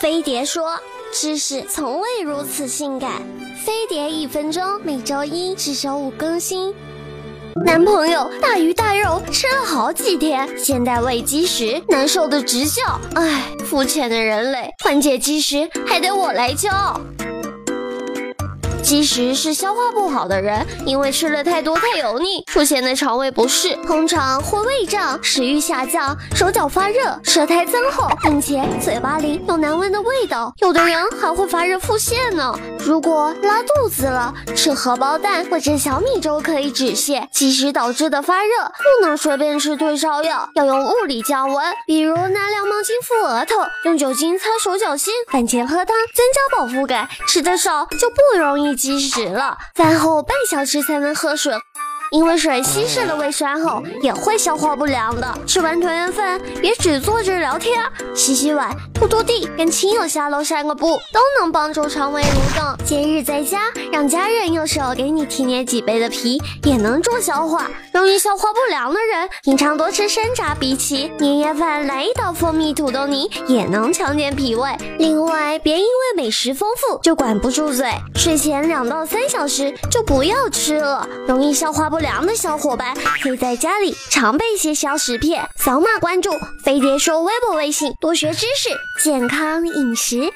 飞碟说：“知识从未如此性感。”飞碟一分钟，每周一至周五更新。男朋友大鱼大肉吃了好几天，现在胃积食，难受的直叫。唉，肤浅的人类，缓解积食还得我来教。鸡食是消化不好的人，因为吃了太多太油腻，出现的肠胃不适，通常会胃胀、食欲下降、手脚发热、舌苔增厚，并且嘴巴里有难闻的味道，有的人还会发热腹泻呢。如果拉肚子了，吃荷包蛋或者小米粥可以止泻。鸡食导致的发热不能随便吃退烧药，要用物理降温，比如拿凉毛巾敷额头，用酒精擦手脚心，饭前喝汤增加饱腹感。吃的少就不容易。积食了，饭后半小时才能喝水。因为水稀释了胃酸后也会消化不良的。吃完团圆饭也只坐着聊天，洗洗碗、拖拖地、跟亲友下楼散个步，都能帮助肠胃蠕动。节日在家，让家人用手给你提捏几杯的皮，也能助消化。容易消化不良的人，平常多吃山楂、荸荠、年夜饭来一道蜂蜜土豆泥，也能强健脾胃。另外，别因为美食丰富就管不住嘴，睡前两到三小时就不要吃了，容易消化不。不良的小伙伴可以在家里常备一些消食片，扫码关注飞碟说微博、微信，多学知识，健康饮食。